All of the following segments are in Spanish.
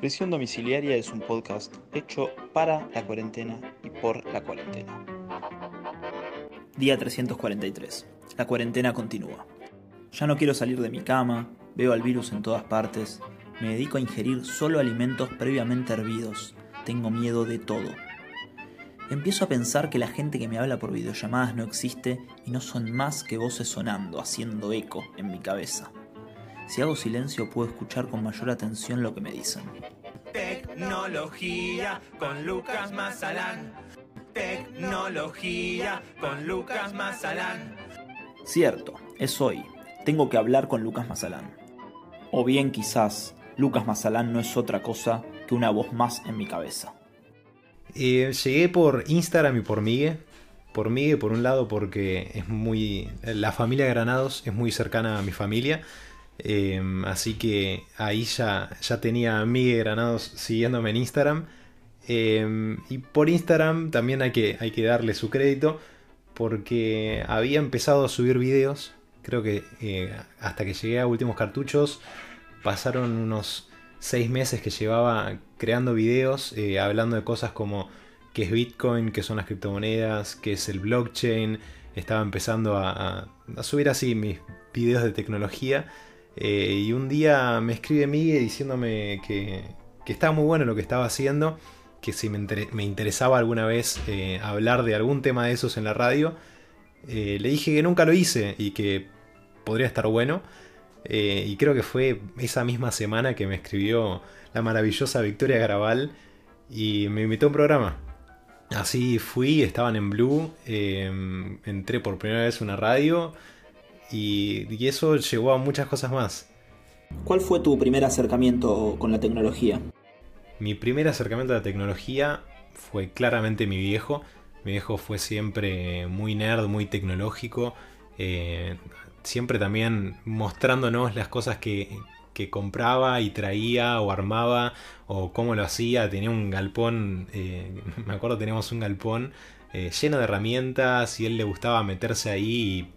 Prisión Domiciliaria es un podcast hecho para la cuarentena y por la cuarentena. Día 343. La cuarentena continúa. Ya no quiero salir de mi cama, veo al virus en todas partes, me dedico a ingerir solo alimentos previamente hervidos, tengo miedo de todo. Empiezo a pensar que la gente que me habla por videollamadas no existe y no son más que voces sonando, haciendo eco en mi cabeza. Si hago silencio puedo escuchar con mayor atención lo que me dicen. Tecnología con Lucas Mazalán. Tecnología con Lucas Mazalán. Cierto, es hoy. Tengo que hablar con Lucas Mazalán. O bien quizás Lucas Mazalán no es otra cosa que una voz más en mi cabeza. Eh, llegué por Instagram y por Migue. Por Migue, por un lado, porque es muy. La familia Granados es muy cercana a mi familia. Em, así que ahí ya, ya tenía a Miguel Granados siguiéndome en Instagram. Em, y por Instagram también hay que, hay que darle su crédito porque había empezado a subir videos. Creo que eh, hasta que llegué a últimos cartuchos pasaron unos seis meses que llevaba creando videos, eh, hablando de cosas como qué es Bitcoin, qué son las criptomonedas, qué es el blockchain. Estaba empezando a, a subir así mis videos de tecnología. Eh, y un día me escribe Miguel diciéndome que, estaba muy bueno lo que estaba haciendo, que si me, interesaba alguna vez eh, hablar de algún tema de esos en la radio. Eh, le dije que nunca lo hice y que podría estar bueno. y creo que fue esa misma semana que me escribió la maravillosa Victoria Garabal y me invitó a un programa. Así fui, estaban en Blue, entré por primera vez a una radio y, eso llevó a muchas cosas más. ¿Cuál fue tu primer acercamiento con la tecnología? Mi primer acercamiento a la tecnología fue claramente mi viejo. Mi viejo fue siempre muy nerd, muy tecnológico. Eh, siempre también mostrándonos las cosas que, compraba y traía o armaba o cómo lo hacía. Tenía un galpón, eh, me acuerdo teníamos un galpón eh, lleno de herramientas y él le gustaba meterse ahí y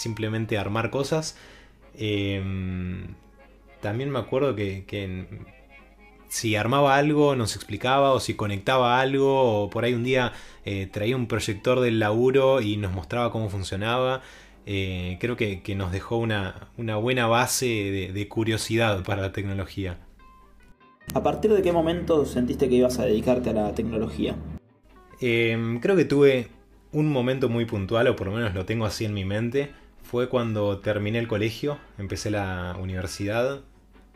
simplemente armar cosas. Em, también me acuerdo que, si armaba algo nos explicaba o si conectaba algo o por ahí un día eh, traía un proyector del laburo y nos mostraba cómo funcionaba. Eh, creo que, nos dejó una, buena base de, curiosidad para la tecnología. ¿A partir de qué momento sentiste que ibas a dedicarte a la tecnología? Em, creo que tuve un momento muy puntual, o por lo menos lo tengo así en mi mente, fue cuando terminé el colegio, empecé la universidad.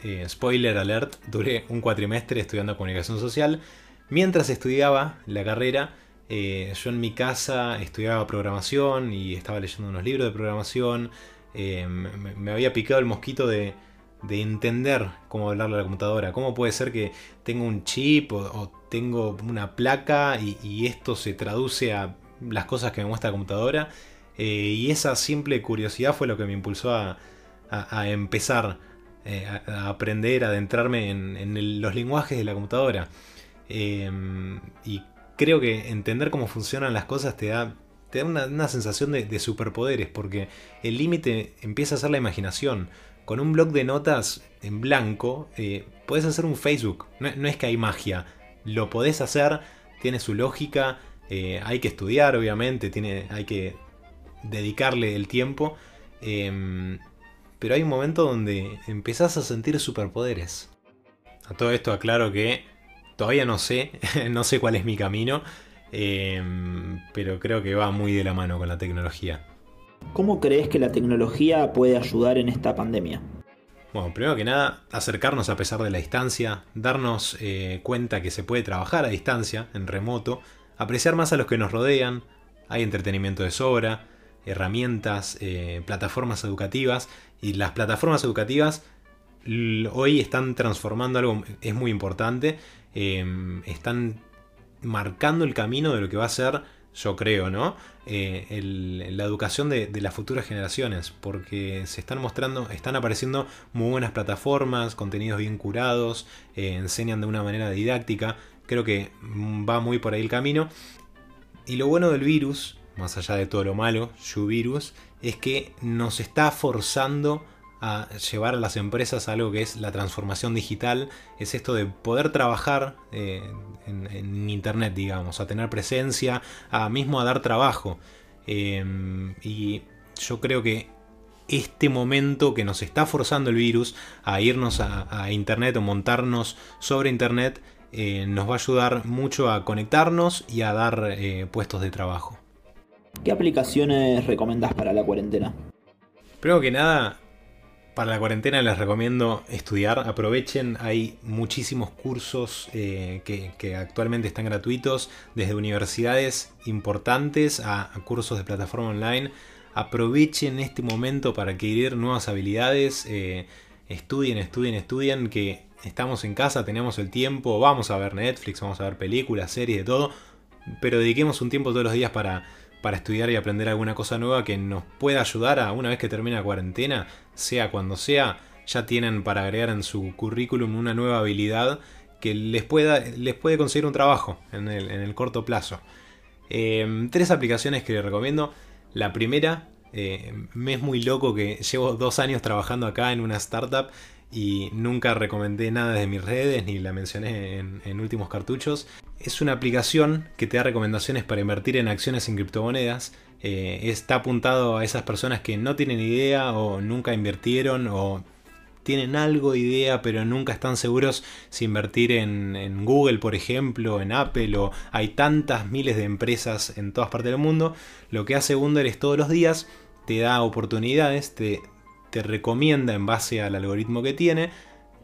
Eh, spoiler alert, duré un cuatrimestre estudiando comunicación social. Mientras estudiaba la carrera, eh, yo en mi casa estudiaba programación y estaba leyendo unos libros de programación. Eh, me, había picado el mosquito de, entender cómo hablarle a la computadora. ¿Cómo puede ser que tengo un chip o, tengo una placa y, y, esto se traduce a las cosas que me muestra la computadora? Eh, y esa simple curiosidad fue lo que me impulsó a, empezar eh, a, aprender, a adentrarme en, los lenguajes de la computadora. Em, y creo que entender cómo funcionan las cosas te da, te da una, sensación de, superpoderes, porque el límite empieza a ser la imaginación. Con un blog de notas en blanco, eh, puedes hacer un Facebook. No, no, es que hay magia. Lo podés hacer, tiene su lógica. hay que estudiar, obviamente, tiene, hay que dedicarle el tiempo. Em, pero hay un momento donde empezás a sentir superpoderes. A todo esto aclaro que todavía no sé, no sé cuál es mi camino, em, pero creo que va muy de la mano con la tecnología. ¿Cómo crees que la tecnología puede ayudar en esta pandemia? Bueno, primero que nada, acercarnos a pesar de la distancia, darnos eh, cuenta que se puede trabajar a distancia, en remoto, apreciar más a los que nos rodean, hay entretenimiento de sobra, herramientas, eh, plataformas educativas y las plataformas educativas hoy están transformando algo, es muy importante, em, están marcando el camino de lo que va a ser, yo creo, ¿no? Eh, la educación de, las futuras generaciones, porque se están mostrando, están apareciendo muy buenas plataformas, contenidos bien curados, eh, enseñan de una manera didáctica, creo que va muy por ahí el camino. Y lo bueno del virus más allá de todo lo malo, virus, es que nos está forzando a llevar a las empresas a algo que es la transformación digital, es esto de poder trabajar eh, en, Internet, digamos, a tener presencia, a mismo a dar trabajo. Em, y yo creo que este momento que nos está forzando el virus a irnos a, Internet o montarnos sobre Internet, eh, nos va a ayudar mucho a conectarnos y a dar eh, puestos de trabajo. ¿Qué aplicaciones recomendas para la cuarentena? Primero que nada, para la cuarentena les recomiendo estudiar, aprovechen, hay muchísimos cursos eh, que, actualmente están gratuitos, desde universidades importantes a, cursos de plataforma online. Aprovechen este momento para adquirir nuevas habilidades, eh, estudien, estudien, estudien, que estamos en casa, tenemos el tiempo, vamos a ver Netflix, vamos a ver películas, series, de todo, pero dediquemos un tiempo todos los días para para estudiar y aprender alguna cosa nueva que nos pueda ayudar a, una vez que termine la cuarentena, sea cuando sea, ya tienen para agregar en su currículum una nueva habilidad que les, pueda, les puede conseguir un trabajo en el, corto plazo. Em, tres aplicaciones que les recomiendo. La primera, eh, me es muy loco que llevo dos años trabajando acá en una startup y nunca recomendé nada de mis redes ni la mencioné en, últimos cartuchos. Es una aplicación que te da recomendaciones para invertir en acciones en criptomonedas. Eh, está apuntado a esas personas que no tienen idea o nunca invirtieron o tienen algo de idea pero nunca están seguros si invertir en, en, Google por ejemplo, en Apple o hay tantas miles de empresas en todas partes del mundo. Lo que hace Wunder es todos los días te da oportunidades, te te recomienda en base al algoritmo que tiene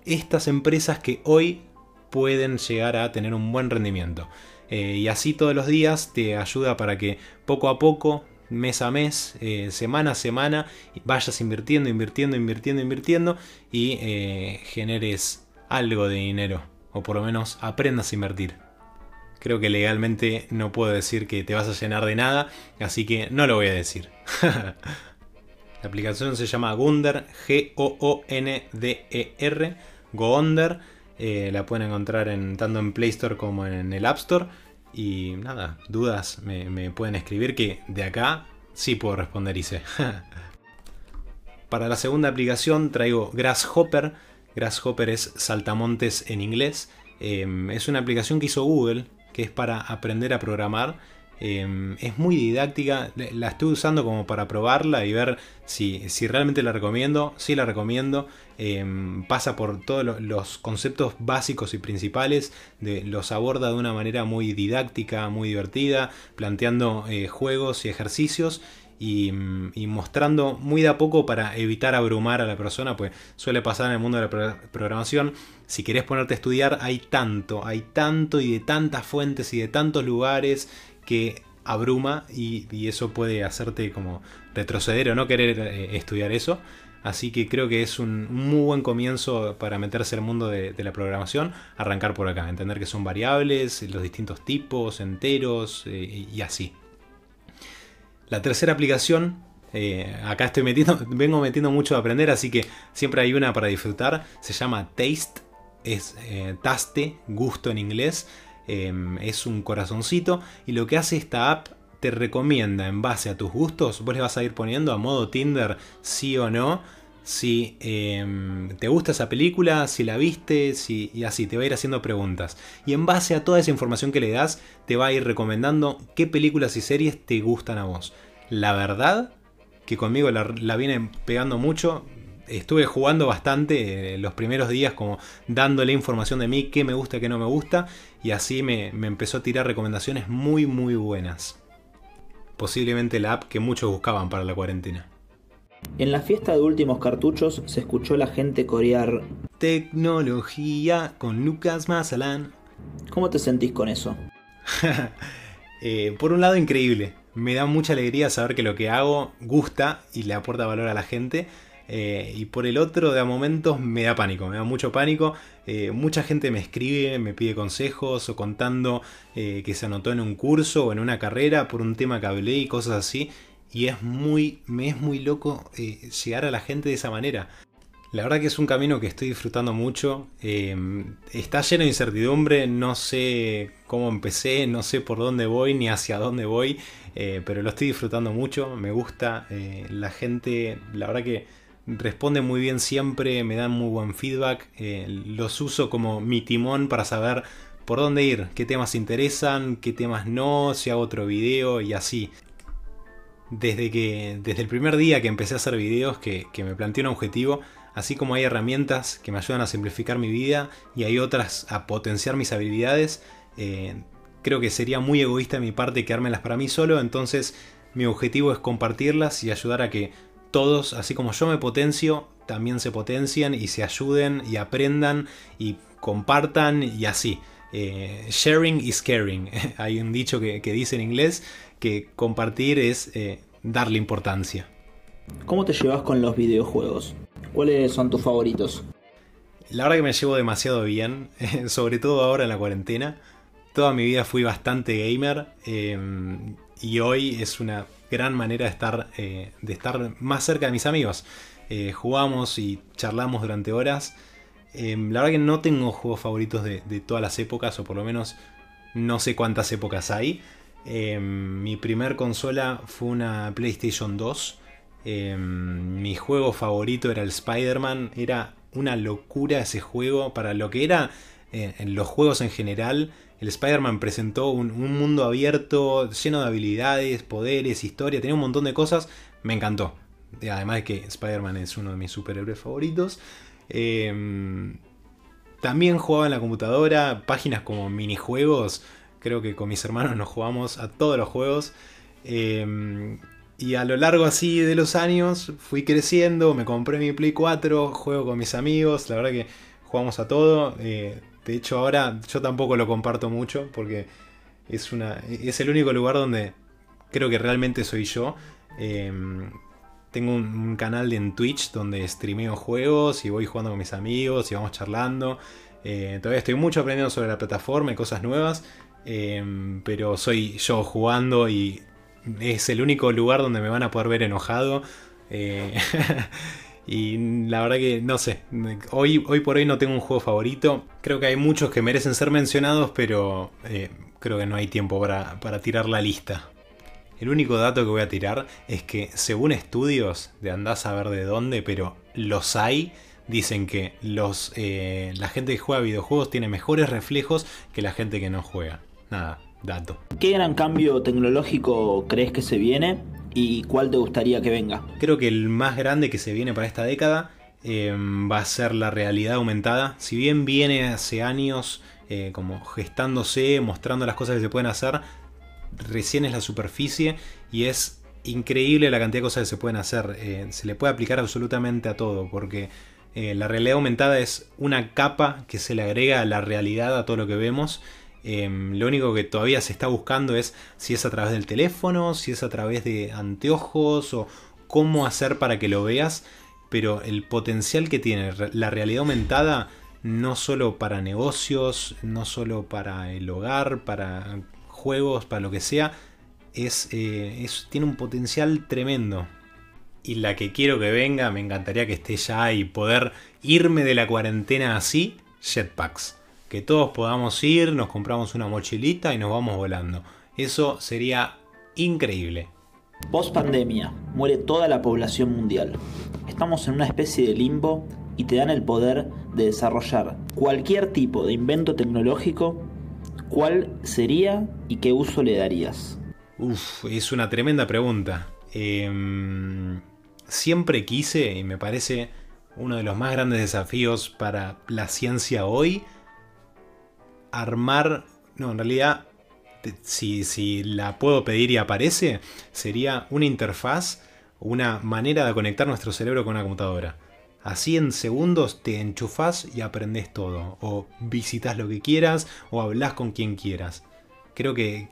estas empresas que hoy pueden llegar a tener un buen rendimiento. Eh, y así todos los días te ayuda para que poco a poco, mes a mes, eh, semana a semana, vayas invirtiendo, invirtiendo, invirtiendo, invirtiendo y eh, generes algo de dinero. O por lo menos aprendas a invertir. Creo que legalmente no puedo decir que te vas a llenar de nada, así que no lo voy a decir. La aplicación se llama Gunder, G-O-O-N-D-E-R, Goonder. Eh, la pueden encontrar en, tanto en Play Store como en el App Store. Y nada, dudas me, pueden escribir que de acá sí puedo responder y. Para la segunda aplicación traigo Grasshopper. Grasshopper es saltamontes en inglés. Em, es una aplicación que hizo Google, que es para aprender a programar Em, es muy didáctica, la estoy usando como para probarla y ver si, realmente la recomiendo. Sí la recomiendo. Em, pasa por todos los conceptos básicos y principales. De, los aborda de una manera muy didáctica, muy divertida, planteando eh, juegos y ejercicios. Y, mostrando muy de a poco para evitar abrumar a la persona, pues suele pasar en el mundo de la programación. Si querés ponerte a estudiar, hay tanto, hay tanto y de tantas fuentes y de tantos lugares que abruma y, eso puede hacerte como retroceder o no querer eh, estudiar eso. Así que creo que es un muy buen comienzo para meterse al mundo de, la programación, arrancar por acá, entender que son variables, los distintos tipos, enteros eh, y así. La tercera aplicación, eh, acá estoy metiendo, vengo metiendo mucho a aprender, así que siempre hay una para disfrutar, se llama Taste, es taste, gusto en inglés. Em, es un corazoncito y lo que hace esta app te recomienda en base a tus gustos, vos le vas a ir poniendo a modo Tinder sí o no, si em, te gusta esa película, si la viste, si, y así, te va a ir haciendo preguntas. Y en base a toda esa información que le das, te va a ir recomendando qué películas y series te gustan a vos. La verdad, que conmigo la, la viene pegando mucho, estuve jugando bastante eh, los primeros días como dándole información de mí, qué me gusta, qué no me gusta, y así me, empezó a tirar recomendaciones muy muy buenas. Posiblemente la app que muchos buscaban para la cuarentena. En la fiesta de últimos cartuchos se escuchó la gente corear Tecnología con Lucas Mazalán. ¿Cómo te sentís con eso? Eh, por un lado increíble, me da mucha alegría saber que lo que hago gusta y le aporta valor a la gente. Eh, y por el otro, de a momentos me da pánico, me da mucho pánico. Eh, mucha gente me escribe, me pide consejos o contando eh, que se anotó en un curso o en una carrera por un tema que hablé y cosas así. Y es muy, me es muy loco llegar a la gente de esa manera. La verdad que es un camino que estoy disfrutando mucho. está lleno de incertidumbre, no sé cómo empecé, no sé por dónde voy ni hacia dónde voy, pero lo estoy disfrutando mucho, me gusta. la gente, la verdad que responden muy bien siempre, me dan muy buen feedback, eh, los uso como mi timón para saber por dónde ir, qué temas interesan, qué temas no, si hago otro video y así. Desde que desde el primer día que empecé a hacer videos, que, me planteé un objetivo, así como hay herramientas que me ayudan a simplificar mi vida y hay otras a potenciar mis habilidades, eh, creo que sería muy egoísta de mi parte quedármelas para mí solo, entonces mi objetivo es compartirlas y ayudar a que todos, así como yo me potencio, también se potencien y se ayuden y aprendan y compartan y así. Eh, sharing is caring. Hay un dicho que, dice en inglés que compartir es eh, darle importancia. ¿Cómo te llevas con los videojuegos? ¿Cuáles son tus favoritos? La verdad que me llevo demasiado bien, sobre todo ahora en la cuarentena. Toda mi vida fui bastante gamer em, y hoy es una gran manera de estar, eh, de estar más cerca de mis amigos. Eh, jugamos y charlamos durante horas. Em, la verdad que no tengo juegos favoritos de, todas las épocas, o por lo menos no sé cuántas épocas hay. Mi primer consola fue una PlayStation 2. Em, mi juego favorito era el Spider-Man. Era una locura ese juego para lo que era en los juegos en general el Spider-Man presentó un, mundo abierto, lleno de habilidades, poderes, historia, tenía un montón de cosas. Me encantó. Además de que Spider-Man es uno de mis superhéroes favoritos. Em, también jugaba en la computadora, páginas como minijuegos. Creo que con mis hermanos nos jugamos a todos los juegos. Em, y a lo largo así de los años fui creciendo, me compré mi Play 4, juego con mis amigos, la verdad que jugamos a todo. Eh, de hecho, ahora yo tampoco lo comparto mucho porque es, una, es el único lugar donde creo que realmente soy yo. Em, tengo un, canal en Twitch donde streameo juegos y voy jugando con mis amigos y vamos charlando. Eh, todavía estoy mucho aprendiendo sobre la plataforma y cosas nuevas. Em, pero soy yo jugando y es el único lugar donde me van a poder ver enojado. Eh, Y la verdad que no sé, hoy, hoy por hoy no tengo un juego favorito. Creo que hay muchos que merecen ser mencionados, pero eh, creo que no hay tiempo para, tirar la lista. El único dato que voy a tirar es que según estudios, de andás a ver de dónde, pero los hay, dicen que los, eh, la gente que juega videojuegos tiene mejores reflejos que la gente que no juega. Nada, dato. ¿Qué gran cambio tecnológico crees que se viene y cuál te gustaría que venga? Creo que el más grande que se viene para esta década eh, va a ser la realidad aumentada. Si bien viene hace años eh, como gestándose, mostrando las cosas que se pueden hacer, recién es la superficie y es increíble la cantidad de cosas que se pueden hacer. Eh, se le puede aplicar absolutamente a todo porque la realidad aumentada es una capa que se le agrega a la realidad, a todo lo que vemos Em, lo único que todavía se está buscando es si es a través del teléfono, si es a través de anteojos o cómo hacer para que lo veas. Pero el potencial que tiene la realidad aumentada, no solo para negocios, no solo para el hogar, para juegos, para lo que sea, es, eh, es, tiene un potencial tremendo. Y la que quiero que venga, me encantaría que esté ya y poder irme de la cuarentena así, jetpacks que todos podamos ir, nos compramos una mochilita y nos vamos volando. Eso sería increíble. Post pandemia, muere toda la población mundial. Estamos en una especie de limbo y te dan el poder de desarrollar cualquier tipo de invento tecnológico. ¿Cuál sería y qué uso le darías? Uf, es una tremenda pregunta. Em, siempre quise, y me parece uno de los más grandes desafíos para la ciencia hoy, armar, no, en realidad, si, si la puedo pedir y aparece, sería una interfaz, una manera de conectar nuestro cerebro con una computadora. Así en segundos te enchufas y aprendes todo. O visitas lo que quieras o hablas con quien quieras. Creo que,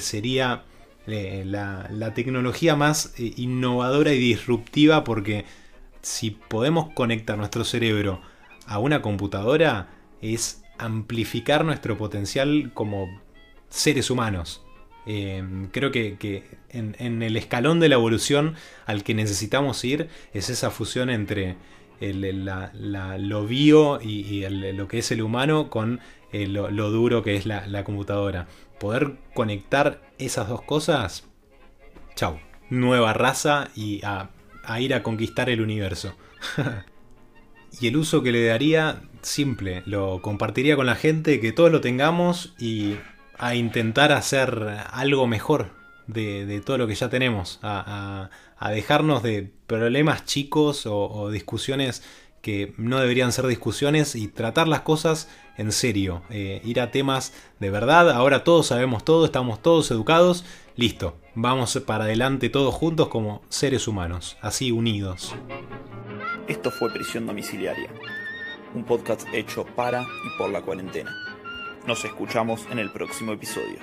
sería eh, la, la, tecnología más eh, innovadora y disruptiva porque si podemos conectar nuestro cerebro a una computadora es amplificar nuestro potencial como seres humanos. Eh, creo que, en, el escalón de la evolución al que necesitamos ir es esa fusión entre lo bio y, lo que es el humano con eh, lo, duro que es la, computadora. Poder conectar esas dos cosas, chau, nueva raza y a ir a conquistar el universo. y el uso que le daría, simple, lo compartiría con la gente, que todos lo tengamos y a intentar hacer algo mejor de, todo lo que ya tenemos, a, dejarnos de problemas chicos o, discusiones que no deberían ser discusiones y tratar las cosas en serio, eh, ir a temas de verdad, ahora todos sabemos todo, estamos todos educados, listo, vamos para adelante todos juntos como seres humanos, así unidos. Esto fue Prisión Domiciliaria, un podcast hecho para y por la cuarentena. Nos escuchamos en el próximo episodio.